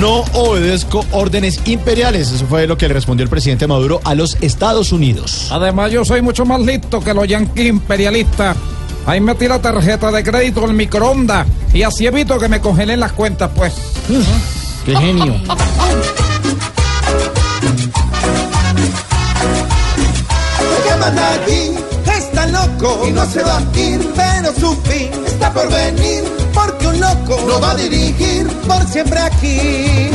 no obedezco órdenes imperiales. Eso fue lo que le respondió el presidente Maduro a los Estados Unidos. Además, yo soy mucho más listo que los yanquis imperialistas. Ahí metí la tarjeta de crédito en el microondas y así evito que me congelen las cuentas, pues. ¡Qué genio! está loco y no se va a ir, pero su fin está por venir, porque un loco no va a dirigir por siempre aquí.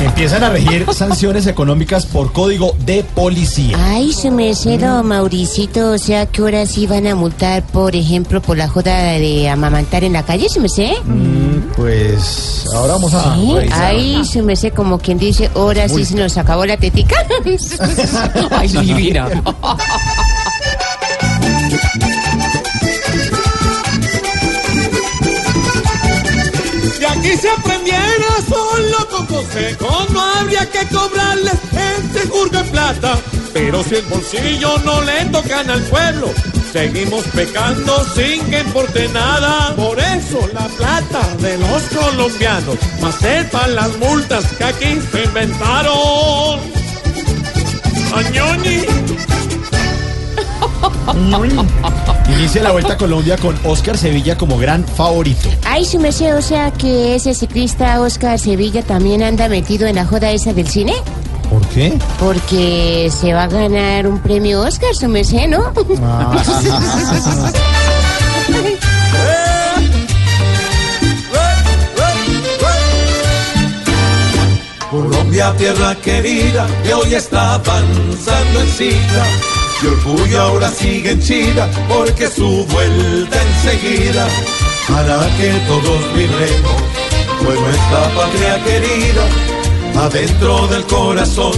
Empiezan a regir sanciones económicas por código de policía. Ay, su merced, Mauricito, o sea, que ahora sí van a multar, por ejemplo, por la joda de amamantar en la calle, su merced? Mm, Pues ahora vamos a ¿Sí? Ay, su merced, como quien dice, ahora sí se nos acabó la tetica. Ay, divina. se aprendiera son loco consejo, no habría que cobrarles este jurgo en plata. Pero si el bolsillo no le tocan al pueblo, seguimos pecando sin que importe nada. Por eso la plata de los colombianos, más sepan las multas que aquí se inventaron. Añoni. Inicia la Vuelta a Colombia con Oscar Sevilla como gran favorito. Ay, su merced, o sea, que ese ciclista Oscar Sevilla también anda metido en la joda esa del cine. ¿Por qué? Porque se va a ganar un premio Oscar, su merced, ¿no? Colombia, tierra querida, que hoy está avanzando en sida. Y orgullo ahora sigue en China, porque su vuelta enseguida hará que todos vibremos, pues nuestra patria querida, adentro del corazón,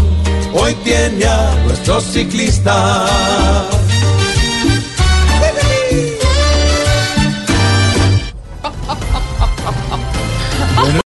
hoy tiene a nuestros ciclistas.